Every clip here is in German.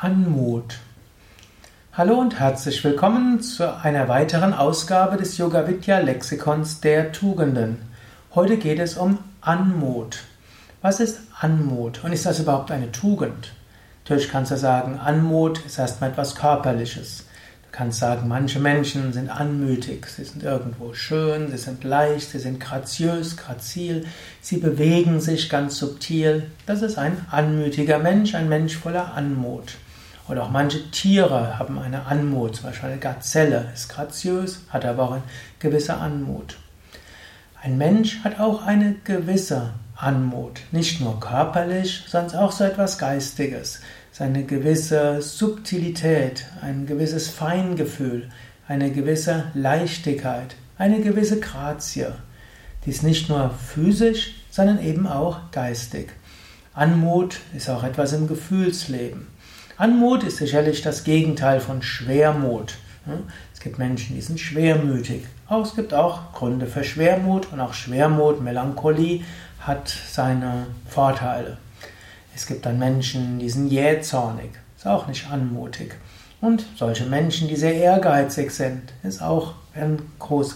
Anmut. Hallo und herzlich willkommen zu einer weiteren Ausgabe des Yoga Vidya Lexikons der Tugenden. Heute geht es um Anmut. Was ist Anmut und ist das überhaupt eine Tugend? Natürlich kannst du sagen, Anmut ist erstmal etwas Körperliches. Du kannst sagen, manche Menschen sind anmütig, sie sind irgendwo schön, sie sind leicht, sie sind graziös, grazil, sie bewegen sich ganz subtil. Das ist ein anmütiger Mensch, ein Mensch voller Anmut. Oder auch manche Tiere haben eine Anmut, zum Beispiel eine Gazelle ist graziös, hat aber auch eine gewisse Anmut. Ein Mensch hat auch eine gewisse Anmut, nicht nur körperlich, sondern auch so etwas Geistiges eine gewisse Subtilität, ein gewisses Feingefühl, eine gewisse Leichtigkeit, eine gewisse Grazie. Dies nicht nur physisch, sondern eben auch geistig. Anmut ist auch etwas im Gefühlsleben. Anmut ist sicherlich das Gegenteil von Schwermut. Es gibt Menschen, die sind schwermütig. Auch es gibt auch Gründe für Schwermut und auch Schwermut, Melancholie hat seine Vorteile. Es gibt dann Menschen, die sind jähzornig, ist auch nicht anmutig. Und solche Menschen, die sehr ehrgeizig sind, ist auch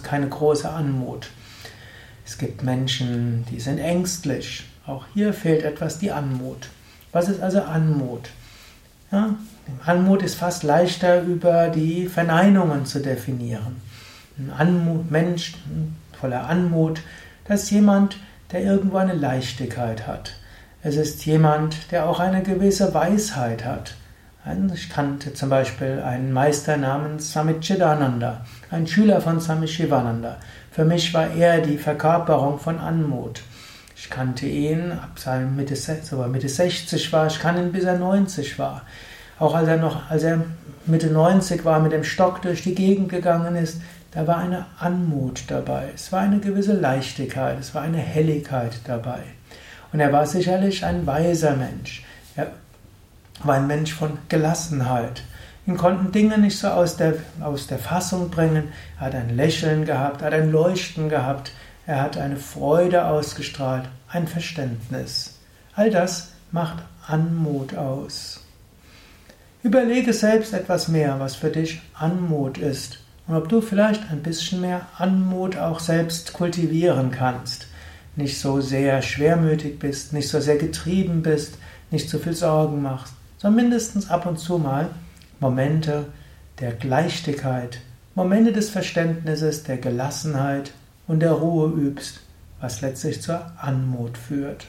keine große Anmut. Es gibt Menschen, die sind ängstlich. Auch hier fehlt etwas die Anmut. Was ist also Anmut? Ja, Anmut ist fast leichter über die Verneinungen zu definieren. Ein Anmut, Mensch voller Anmut, das ist jemand, der irgendwo eine Leichtigkeit hat. Es ist jemand, der auch eine gewisse Weisheit hat. Ich kannte zum Beispiel einen Meister namens Swami Chidananda, ein Schüler von Swami Shivananda. Für mich war er die Verkörperung von Anmut. Ich kannte ihn ab seinem Mitte, so Mitte 60 war, ich kannte ihn bis er 90 war. Auch als er noch, als er Mitte 90 war, mit dem Stock durch die Gegend gegangen ist, da war eine Anmut dabei. Es war eine gewisse Leichtigkeit, es war eine Helligkeit dabei. Und er war sicherlich ein weiser Mensch. Er war ein Mensch von Gelassenheit. Ihn konnten Dinge nicht so aus der, aus der Fassung bringen. Er hat ein Lächeln gehabt, er hat ein Leuchten gehabt, er hat eine Freude ausgestrahlt, ein Verständnis. All das macht Anmut aus. Überlege selbst etwas mehr, was für dich Anmut ist und ob du vielleicht ein bisschen mehr Anmut auch selbst kultivieren kannst nicht so sehr schwermütig bist, nicht so sehr getrieben bist, nicht so viel Sorgen machst, sondern mindestens ab und zu mal Momente der Leichtigkeit, Momente des Verständnisses, der Gelassenheit und der Ruhe übst, was letztlich zur Anmut führt.